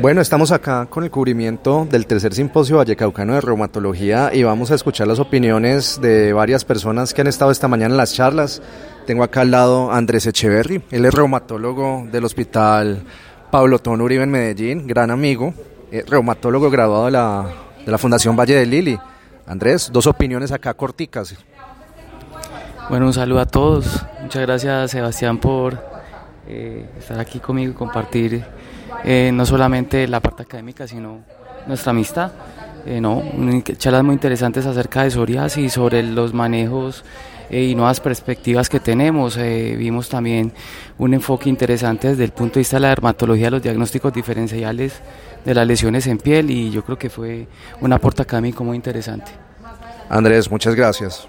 Bueno, estamos acá con el cubrimiento del tercer simposio Vallecaucano de Reumatología y vamos a escuchar las opiniones de varias personas que han estado esta mañana en las charlas. Tengo acá al lado a Andrés Echeverry, él es reumatólogo del Hospital Pablo Tono Uribe en Medellín, gran amigo, eh, reumatólogo graduado de la, de la Fundación Valle de Lili. Andrés, dos opiniones acá corticas. Bueno, un saludo a todos. Muchas gracias Sebastián por eh, estar aquí conmigo y compartir eh, no solamente la parte académica, sino nuestra amistad. Eh, no, charlas muy interesantes acerca de psoriasis y sobre los manejos eh, y nuevas perspectivas que tenemos. Eh, vimos también un enfoque interesante desde el punto de vista de la dermatología, los diagnósticos diferenciales de las lesiones en piel y yo creo que fue un aporte académico muy interesante. Andrés, muchas gracias.